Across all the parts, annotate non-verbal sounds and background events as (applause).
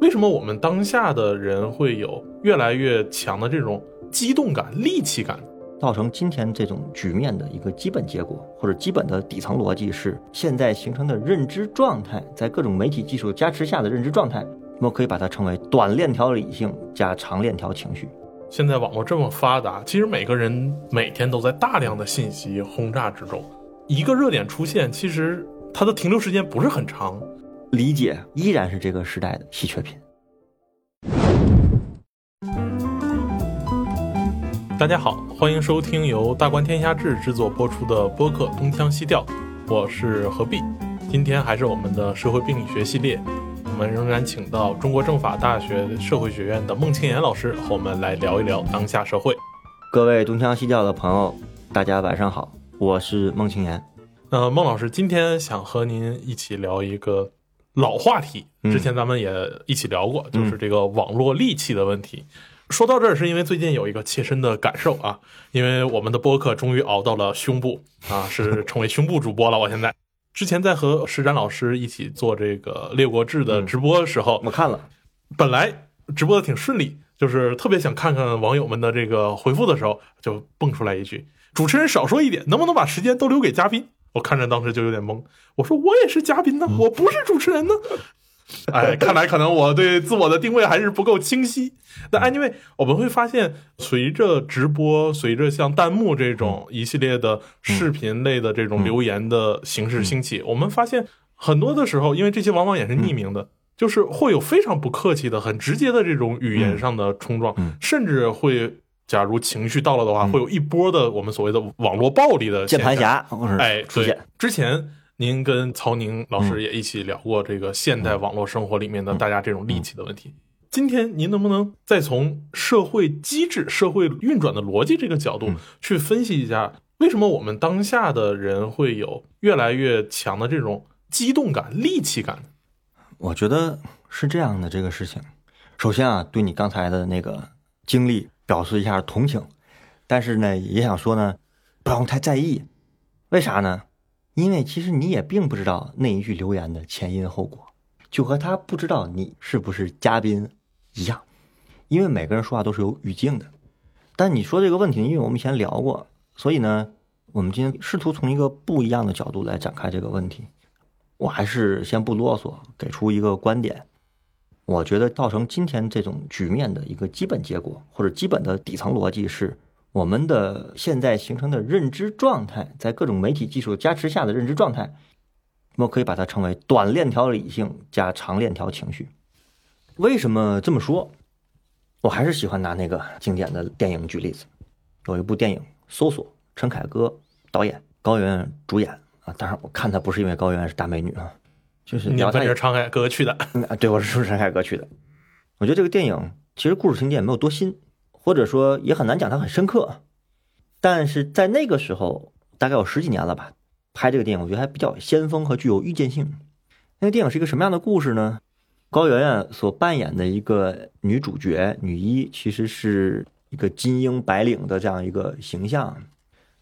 为什么我们当下的人会有越来越强的这种激动感、戾气感？造成今天这种局面的一个基本结果，或者基本的底层逻辑是，现在形成的认知状态，在各种媒体技术加持下的认知状态，我们可以把它称为短链条理性加长链条情绪。现在网络这么发达，其实每个人每天都在大量的信息轰炸之中，一个热点出现，其实它的停留时间不是很长。理解依然是这个时代的稀缺品。大家好，欢迎收听由大观天下志制作播出的播客《东腔西调》，我是何必。今天还是我们的社会病理学系列，我们仍然请到中国政法大学社会学院的孟庆岩老师和我们来聊一聊当下社会。各位东腔西调的朋友，大家晚上好，我是孟庆岩。那，孟老师今天想和您一起聊一个。老话题，之前咱们也一起聊过，就是这个网络戾气的问题。说到这儿，是因为最近有一个切身的感受啊，因为我们的播客终于熬到了胸部啊，是 (laughs) 成为胸部主播了。我现在之前在和石展老师一起做这个《列国志》的直播的时候，我看了，本来直播的挺顺利，就是特别想看看网友们的这个回复的时候，就蹦出来一句：“主持人少说一点，能不能把时间都留给嘉宾？”我看着当时就有点懵，我说我也是嘉宾呢，我不是主持人呢。哎，看来可能我对自我的定位还是不够清晰。但 anyway，我们会发现，随着直播，随着像弹幕这种一系列的视频类的这种留言的形式兴起，我们发现很多的时候，因为这些往往也是匿名的，就是会有非常不客气的、很直接的这种语言上的冲撞，甚至会。假如情绪到了的话，会有一波的我们所谓的网络暴力的键盘侠，哎，出现。之前您跟曹宁老师也一起聊过这个现代网络生活里面的大家这种戾气的问题。今天您能不能再从社会机制、社会运转的逻辑这个角度去分析一下，为什么我们当下的人会有越来越强的这种激动感、戾气感？我觉得是这样的，这个事情，首先啊，对你刚才的那个经历。表示一下同情，但是呢，也想说呢，不用太在意。为啥呢？因为其实你也并不知道那一句留言的前因后果，就和他不知道你是不是嘉宾一样。因为每个人说话都是有语境的。但你说这个问题，因为我们以前聊过，所以呢，我们今天试图从一个不一样的角度来展开这个问题。我还是先不啰嗦，给出一个观点。我觉得造成今天这种局面的一个基本结果，或者基本的底层逻辑是，我们的现在形成的认知状态，在各种媒体技术加持下的认知状态，我们可以把它称为短链条理性加长链条情绪。为什么这么说？我还是喜欢拿那个经典的电影举例子。有一部电影《搜索》，陈凯歌导演，高圆主演啊。当然，我看她不是因为高圆圆是大美女啊。就是你跟着陈海歌去的，(laughs) 啊，对，我是陈海歌去的。我觉得这个电影其实故事情节也没有多新，或者说也很难讲它很深刻。但是在那个时候，大概有十几年了吧，拍这个电影，我觉得还比较先锋和具有预见性。那个电影是一个什么样的故事呢？高圆圆所扮演的一个女主角女一，其实是一个金英白领的这样一个形象。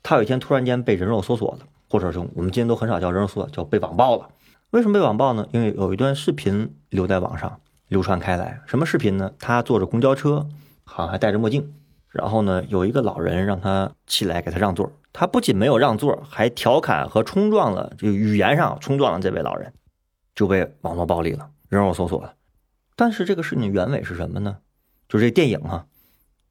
她有一天突然间被人肉搜索了，或者说我们今天都很少叫人肉搜索，叫被网暴了。为什么被网暴呢？因为有一段视频留在网上流传开来。什么视频呢？他坐着公交车，好像还戴着墨镜。然后呢，有一个老人让他起来给他让座。他不仅没有让座，还调侃和冲撞了，就语言上冲撞了这位老人，就被网络暴力了，人肉搜索了。但是这个事情原委是什么呢？就是这电影啊，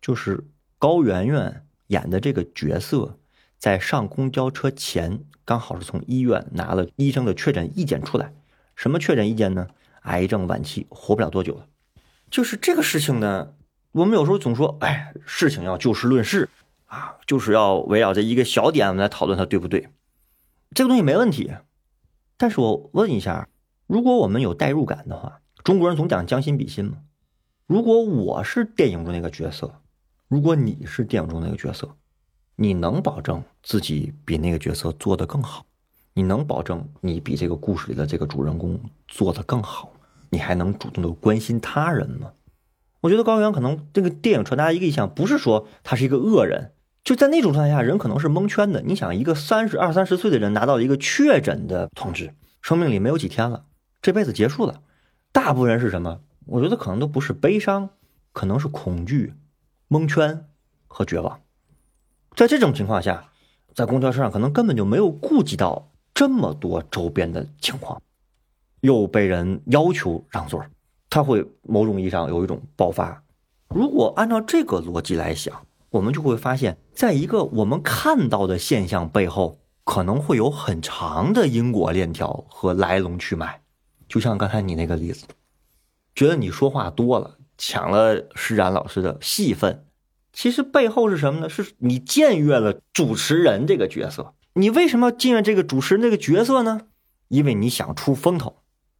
就是高圆圆演的这个角色。在上公交车前，刚好是从医院拿了医生的确诊意见出来。什么确诊意见呢？癌症晚期，活不了多久了。就是这个事情呢，我们有时候总说，哎，事情要就事论事啊，就是要围绕着一个小点我们来讨论它对不对。这个东西没问题。但是我问一下，如果我们有代入感的话，中国人总讲将心比心嘛。如果我是电影中那个角色，如果你是电影中那个角色。你能保证自己比那个角色做得更好？你能保证你比这个故事里的这个主人公做得更好？你还能主动的关心他人吗？我觉得高原可能这个电影传达一个意向，不是说他是一个恶人，就在那种状态下，人可能是蒙圈的。你想，一个三十二三十岁的人拿到一个确诊的通知，生命里没有几天了，这辈子结束了，大部分人是什么？我觉得可能都不是悲伤，可能是恐惧、蒙圈和绝望。在这种情况下，在公交车上可能根本就没有顾及到这么多周边的情况，又被人要求让座，他会某种意义上有一种爆发。如果按照这个逻辑来想，我们就会发现，在一个我们看到的现象背后，可能会有很长的因果链条和来龙去脉。就像刚才你那个例子，觉得你说话多了，抢了施展老师的戏份，其实背后是什么呢？是你僭越了主持人这个角色。你为什么要僭越这个主持人这个角色呢？因为你想出风头，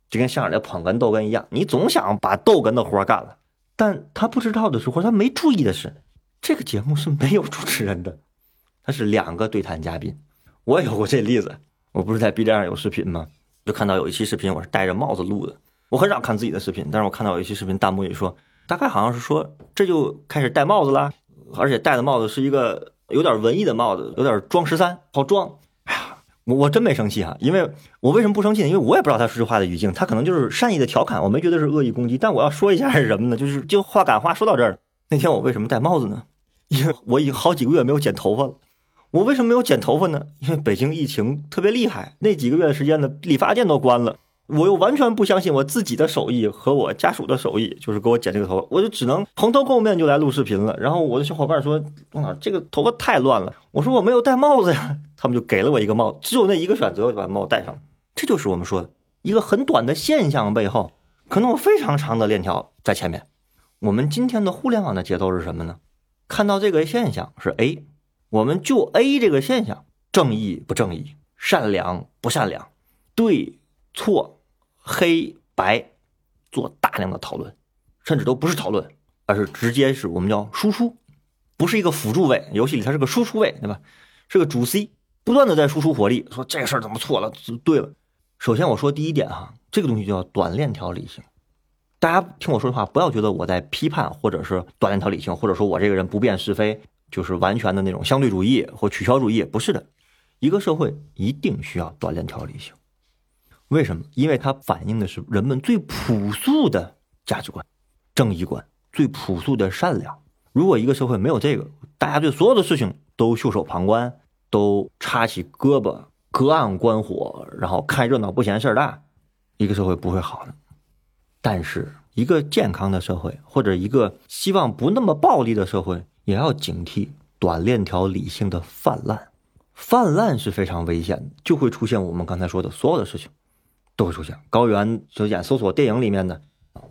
就跟相声的捧哏逗哏一样，你总想把逗哏的活干了。但他不知道的是，或者他没注意的是，这个节目是没有主持人的，他是两个对谈嘉宾。我有过这例子，我不是在 B 站上有视频吗？就看到有一期视频，我是戴着帽子录的。我很少看自己的视频，但是我看到有一期视频，弹幕里说，大概好像是说这就开始戴帽子了，而且戴的帽子是一个有点文艺的帽子，有点装十三，好装。哎呀，我我真没生气啊，因为我为什么不生气呢？因为我也不知道他说这话的语境，他可能就是善意的调侃，我没觉得是恶意攻击。但我要说一下是什么呢？就是就话赶话说到这儿，那天我为什么戴帽子呢？(laughs) 因为我已经好几个月没有剪头发了。我为什么没有剪头发呢？因为北京疫情特别厉害，那几个月的时间呢，理发店都关了。我又完全不相信我自己的手艺和我家属的手艺，就是给我剪这个头发，我就只能蓬头垢面就来录视频了。然后我的小伙伴说：“啊，这个头发太乱了。”我说：“我没有戴帽子呀。”他们就给了我一个帽子，只有那一个选择，我就把帽子戴上了。这就是我们说的一个很短的现象背后，可能有非常长的链条在前面。我们今天的互联网的节奏是什么呢？看到这个现象是 A。我们就 A 这个现象，正义不正义，善良不善良，对错黑白，做大量的讨论，甚至都不是讨论，而是直接是我们叫输出，不是一个辅助位，游戏里它是个输出位，对吧？是个主 C，不断的在输出火力，说这个事儿怎么错了？对了，首先我说第一点哈，这个东西叫短链条理性，大家听我说的话，不要觉得我在批判或者是短链条理性，或者说我这个人不辨是非。就是完全的那种相对主义或取消主义，不是的。一个社会一定需要短链条理性，为什么？因为它反映的是人们最朴素的价值观、正义观，最朴素的善良。如果一个社会没有这个，大家对所有的事情都袖手旁观，都插起胳膊隔岸观火，然后看热闹不嫌事儿大，一个社会不会好的。但是，一个健康的社会，或者一个希望不那么暴力的社会。也要警惕短链条理性的泛滥，泛滥是非常危险的，就会出现我们刚才说的所有的事情，都会出现。高原就演搜索电影里面的，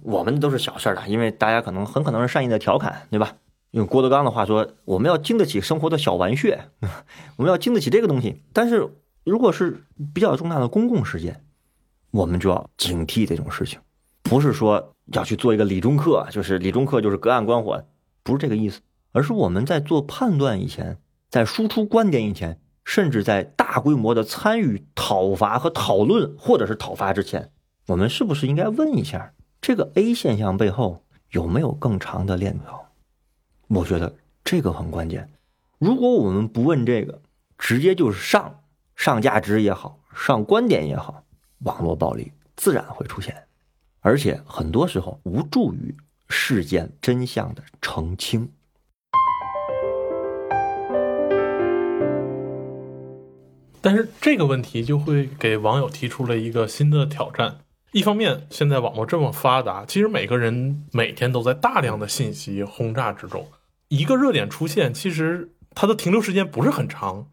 我们都是小事儿了，因为大家可能很可能是善意的调侃，对吧？用郭德纲的话说，我们要经得起生活的小玩穴，(laughs) 我们要经得起这个东西。但是如果是比较重大的公共事件，我们就要警惕这种事情，不是说要去做一个理中客，就是理中客就是隔岸观火，不是这个意思。而是我们在做判断以前，在输出观点以前，甚至在大规模的参与讨伐和讨论，或者是讨伐之前，我们是不是应该问一下，这个 A 现象背后有没有更长的链条？我觉得这个很关键。如果我们不问这个，直接就是上上价值也好，上观点也好，网络暴力自然会出现，而且很多时候无助于事件真相的澄清。但是这个问题就会给网友提出了一个新的挑战。一方面，现在网络这么发达，其实每个人每天都在大量的信息轰炸之中。一个热点出现，其实它的停留时间不是很长，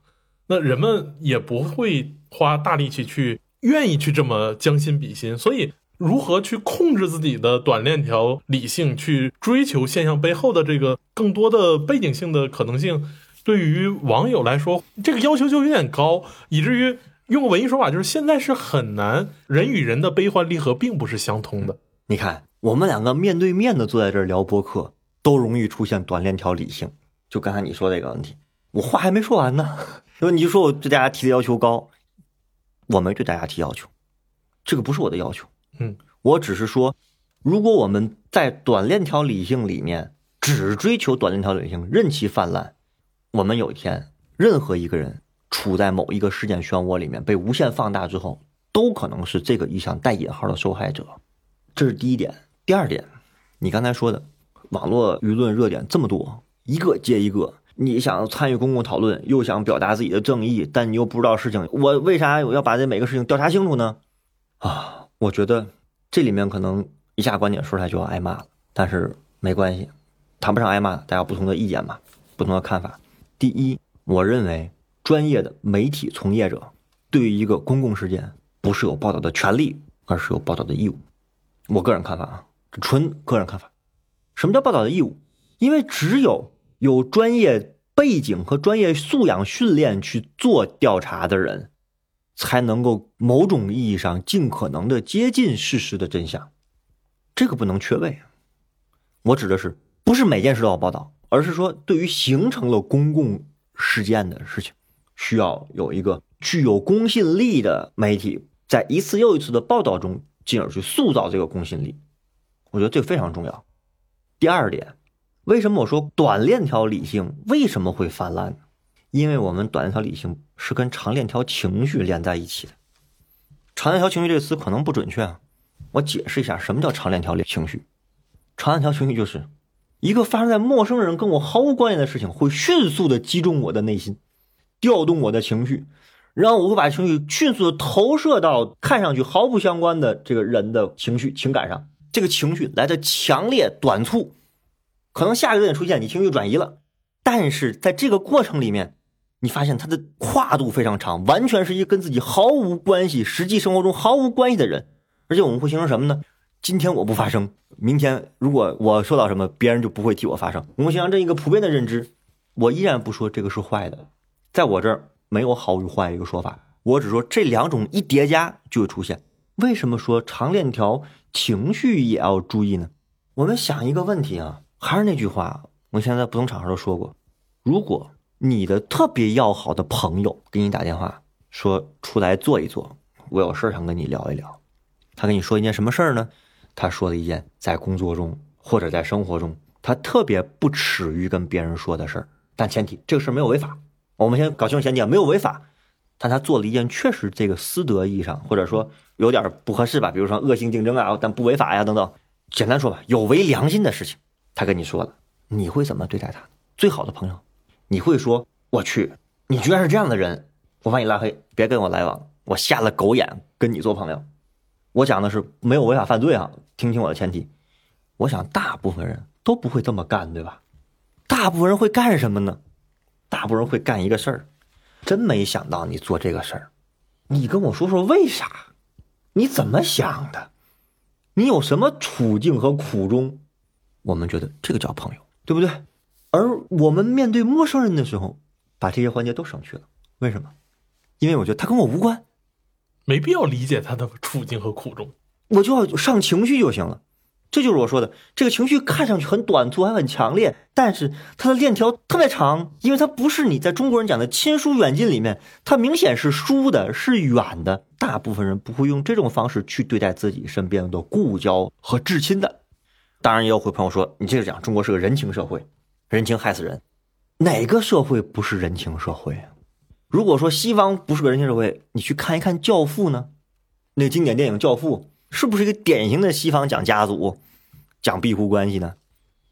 那人们也不会花大力气去愿意去这么将心比心。所以，如何去控制自己的短链条理性，去追求现象背后的这个更多的背景性的可能性？对于网友来说，这个要求就有点高，以至于用文艺说法就是现在是很难，人与人的悲欢离合并不是相通的。你看，我们两个面对面的坐在这儿聊播客，都容易出现短链条理性。就刚才你说这个问题，我话还没说完呢，(laughs) 说你就说我对大家提的要求高，我没对大家提要求，这个不是我的要求，嗯，我只是说，如果我们在短链条理性里面只追求短链条理性，任其泛滥。我们有一天，任何一个人处在某一个事件漩涡里面被无限放大之后，都可能是这个意象带引号的受害者。这是第一点。第二点，你刚才说的，网络舆论热点这么多，一个接一个，你想参与公共讨论，又想表达自己的正义，但你又不知道事情，我为啥我要把这每个事情调查清楚呢？啊，我觉得这里面可能一下观点说出来就要挨骂了，但是没关系，谈不上挨骂，大家不同的意见嘛，不同的看法。第一，我认为专业的媒体从业者对于一个公共事件不是有报道的权利，而是有报道的义务。我个人看法啊，纯个人看法。什么叫报道的义务？因为只有有专业背景和专业素养训练去做调查的人。才能够某种意义上尽可能的接近事实的真相，这个不能缺位。我指的是不是每件事都要报道，而是说对于形成了公共事件的事情，需要有一个具有公信力的媒体，在一次又一次的报道中，进而去塑造这个公信力。我觉得这非常重要。第二点，为什么我说短链条理性为什么会泛滥？因为我们短链条理性是跟长链条情绪连在一起的，长链条情绪这个词可能不准确啊，我解释一下什么叫长链条情绪。长链条情绪就是一个发生在陌生人跟我毫无关联的事情，会迅速的击中我的内心，调动我的情绪，然后我会把情绪迅速的投射到看上去毫不相关的这个人的情绪情感上，这个情绪来的强烈短促，可能下一个点出现，你情绪转移了，但是在这个过程里面。你发现它的跨度非常长，完全是一个跟自己毫无关系、实际生活中毫无关系的人。而且我们会形成什么呢？今天我不发声，明天如果我说到什么，别人就不会替我发声。我们形成这一个普遍的认知。我依然不说这个是坏的，在我这儿没有好与坏一个说法，我只说这两种一叠加就会出现。为什么说长链条情绪也要注意呢？我们想一个问题啊，还是那句话，我现在不同场合都说过，如果。你的特别要好的朋友给你打电话说出来坐一坐，我有事儿想跟你聊一聊。他跟你说一件什么事儿呢？他说了一件在工作中或者在生活中他特别不耻于跟别人说的事儿，但前提这个事儿没有违法。我们先搞清楚前提，没有违法，但他做了一件确实这个私德意义上或者说有点不合适吧，比如说恶性竞争啊，但不违法呀等等。简单说吧，有违良心的事情，他跟你说了，你会怎么对待他？最好的朋友。你会说：“我去，你居然是这样的人，我把你拉黑，别跟我来往，我瞎了狗眼跟你做朋友。”我讲的是没有违法犯罪啊，听清我的前提。我想大部分人都不会这么干，对吧？大部分人会干什么呢？大部分人会干一个事儿，真没想到你做这个事儿，你跟我说说为啥？你怎么想的？你有什么处境和苦衷？我们觉得这个叫朋友，对不对？而我们面对陌生人的时候，把这些环节都省去了。为什么？因为我觉得他跟我无关，没必要理解他的处境和苦衷，我就要上情绪就行了。这就是我说的，这个情绪看上去很短促，还很强烈，但是它的链条特别长，因为它不是你在中国人讲的亲疏远近里面，它明显是疏的，是远的。大部分人不会用这种方式去对待自己身边的故交和至亲的。当然，也有会朋友说，你接着讲，中国是个人情社会。人情害死人，哪个社会不是人情社会啊？如果说西方不是个人情社会，你去看一看《教父》呢？那经典电影《教父》是不是一个典型的西方讲家族、讲庇护关系呢？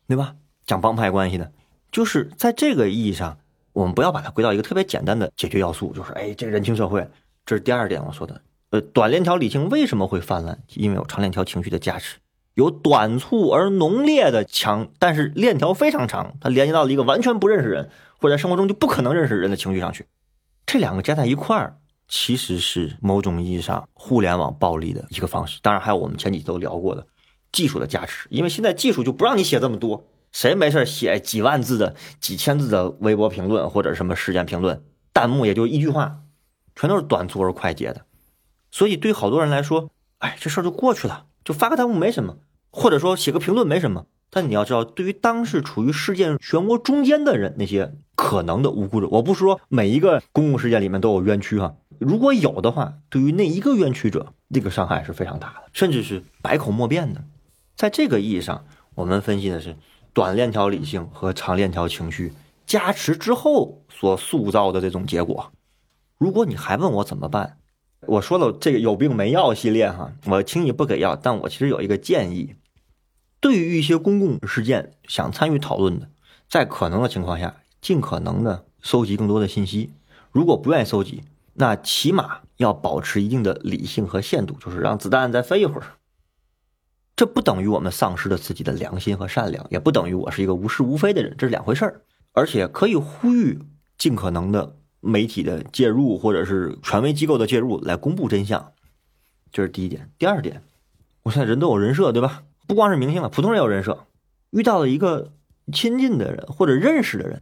对吧？讲帮派关系的，就是在这个意义上，我们不要把它归到一个特别简单的解决要素，就是哎，这个人情社会，这是第二点我说的。呃，短链条理性为什么会泛滥？因为有长链条情绪的加持。有短促而浓烈的强，但是链条非常长，它连接到了一个完全不认识人，或者在生活中就不可能认识人的情绪上去。这两个加在一块儿，其实是某种意义上互联网暴力的一个方式。当然，还有我们前几周聊过的技术的加持，因为现在技术就不让你写这么多，谁没事写几万字的、几千字的微博评论或者什么事件评论，弹幕也就一句话，全都是短促而快捷的。所以对好多人来说，哎，这事儿就过去了，就发个弹幕没什么。或者说写个评论没什么，但你要知道，对于当时处于事件漩涡中间的人，那些可能的无辜者，我不是说每一个公共事件里面都有冤屈哈，如果有的话，对于那一个冤屈者，这个伤害是非常大的，甚至是百口莫辩的。在这个意义上，我们分析的是短链条理性和长链条情绪加持之后所塑造的这种结果。如果你还问我怎么办，我说了这个有病没药系列哈，我轻易不给药，但我其实有一个建议，对于一些公共事件想参与讨论的，在可能的情况下，尽可能的搜集更多的信息。如果不愿意搜集，那起码要保持一定的理性和限度，就是让子弹再飞一会儿。这不等于我们丧失了自己的良心和善良，也不等于我是一个无是无非的人，这是两回事儿。而且可以呼吁尽可能的媒体的介入，或者是权威机构的介入来公布真相，这是第一点。第二点，我现在人都有人设，对吧？不光是明星了，普通人有人设。遇到了一个亲近的人或者认识的人，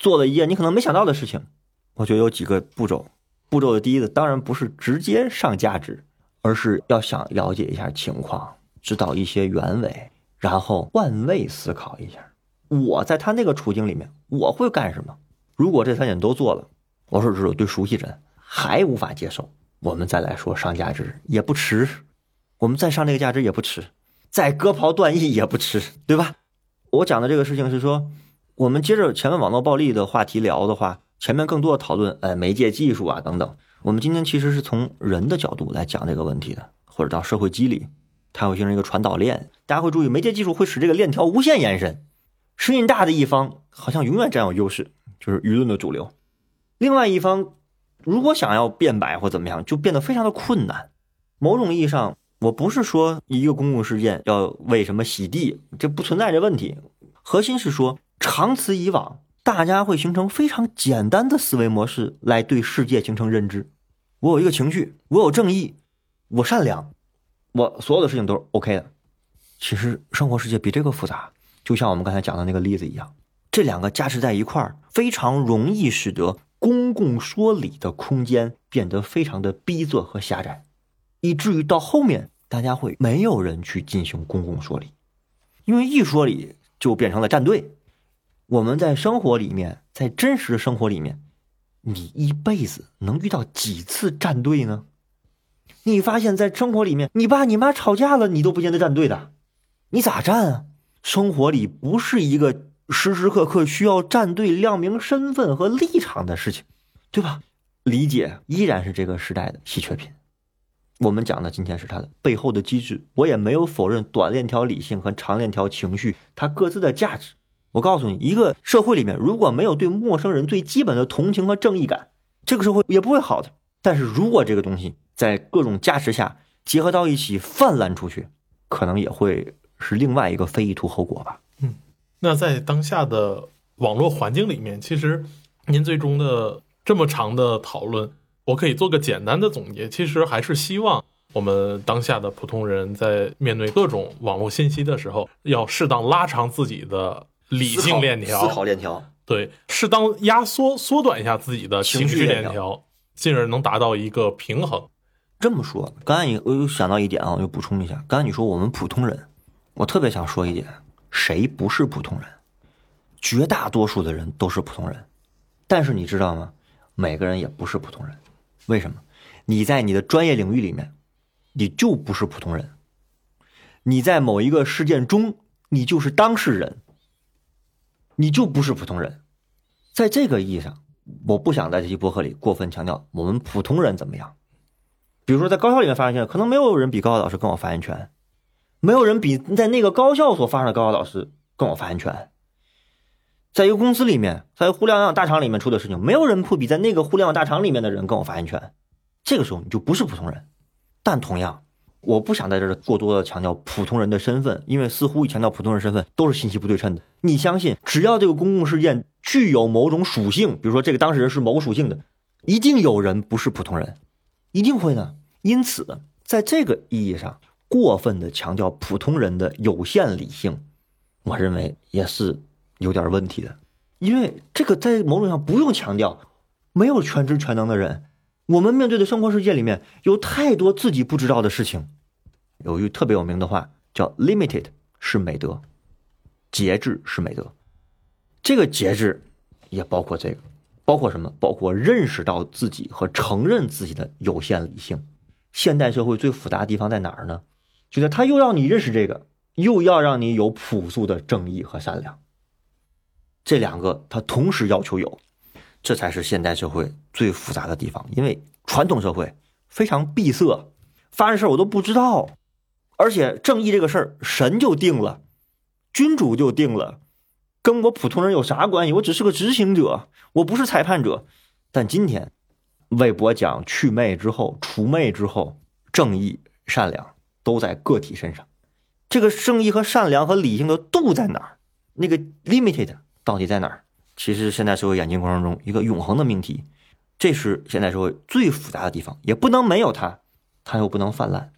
做了一件你可能没想到的事情，我觉得有几个步骤。步骤的第一个当然不是直接上价值，而是要想了解一下情况。知道一些原委，然后换位思考一下，我在他那个处境里面，我会干什么？如果这三点都做了，我说只有对熟悉人还无法接受，我们再来说上价值也不迟，我们再上这个价值也不迟，再割袍断义也不迟，对吧？我讲的这个事情是说，我们接着前面网络暴力的话题聊的话，前面更多的讨论，呃，媒介技术啊等等，我们今天其实是从人的角度来讲这个问题的，或者叫社会机理。它会形成一个传导链，大家会注意，媒介技术会使这个链条无限延伸，声音大的一方好像永远占有优势，就是舆论的主流。另外一方如果想要辩白或怎么样，就变得非常的困难。某种意义上，我不是说一个公共事件要为什么洗地，这不存在这问题。核心是说，长此以往，大家会形成非常简单的思维模式来对世界形成认知。我有一个情绪，我有正义，我善良。我所有的事情都是 OK 的，其实生活世界比这个复杂，就像我们刚才讲的那个例子一样，这两个加持在一块儿，非常容易使得公共说理的空间变得非常的逼仄和狭窄，以至于到后面大家会没有人去进行公共说理，因为一说理就变成了站队。我们在生活里面，在真实的生活里面，你一辈子能遇到几次站队呢？你发现，在生活里面，你爸你妈吵架了，你都不见得站队的，你咋站啊？生活里不是一个时时刻刻需要站队、亮明身份和立场的事情，对吧？理解依然是这个时代的稀缺品。我们讲的今天是它的背后的机制，我也没有否认短链条理性和长链条情绪它各自的价值。我告诉你，一个社会里面如果没有对陌生人最基本的同情和正义感，这个社会也不会好的。但是如果这个东西，在各种加持下结合到一起泛滥出去，可能也会是另外一个非意图后果吧。嗯，那在当下的网络环境里面，其实您最终的这么长的讨论，我可以做个简单的总结。其实还是希望我们当下的普通人在面对各种网络信息的时候，要适当拉长自己的理性链条、思考链条，对，适当压缩、缩短一下自己的情绪链条，进而能达到一个平衡。这么说，刚才你我又想到一点啊，我又补充一下。刚才你说我们普通人，我特别想说一点：谁不是普通人？绝大多数的人都是普通人，但是你知道吗？每个人也不是普通人。为什么？你在你的专业领域里面，你就不是普通人。你在某一个事件中，你就是当事人，你就不是普通人。在这个意义上，我不想在这期博客里过分强调我们普通人怎么样。比如说，在高校里面发言权，可能没有人比高校老师更有发言权，没有人比在那个高校所发生的高校老师更有发言权。在一个公司里面，在互联网大厂里面出的事情，没有人会比在那个互联网大厂里面的人更有发言权。这个时候，你就不是普通人。但同样，我不想在这儿过多的强调普通人的身份，因为似乎一强调普通人身份都是信息不对称的。你相信，只要这个公共事件具有某种属性，比如说这个当事人是某个属性的，一定有人不是普通人，一定会的。因此，在这个意义上，过分的强调普通人的有限理性，我认为也是有点问题的。因为这个在某种上不用强调，没有全知全能的人，我们面对的生活世界里面有太多自己不知道的事情。有一句特别有名的话叫 “limited 是美德，节制是美德”。这个节制也包括这个，包括什么？包括认识到自己和承认自己的有限理性。现代社会最复杂的地方在哪儿呢？就在他又要你认识这个，又要让你有朴素的正义和善良，这两个他同时要求有，这才是现代社会最复杂的地方。因为传统社会非常闭塞，发生事儿我都不知道。而且正义这个事儿，神就定了，君主就定了，跟我普通人有啥关系？我只是个执行者，我不是裁判者。但今天，魏博讲去魅之后，除魅之后，正义、善良都在个体身上。这个正义和善良和理性的度在哪儿？那个 limited 到底在哪儿？其实现代社会演进过程中一个永恒的命题，这是现代社会最复杂的地方，也不能没有它，它又不能泛滥。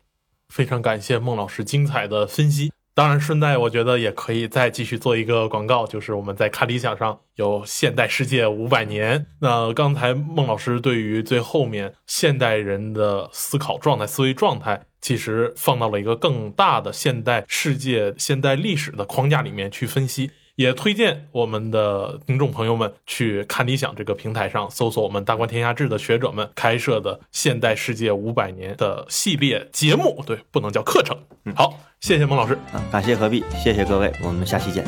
非常感谢孟老师精彩的分析。当然，顺带我觉得也可以再继续做一个广告，就是我们在看理想上有现代世界五百年。那刚才孟老师对于最后面现代人的思考状态、思维状态，其实放到了一个更大的现代世界、现代历史的框架里面去分析。也推荐我们的听众朋友们去看理想这个平台上搜索我们大观天下志的学者们开设的现代世界五百年的系列节目，对，不能叫课程。好，谢谢孟老师，啊，感谢何必，谢谢各位，我们下期见。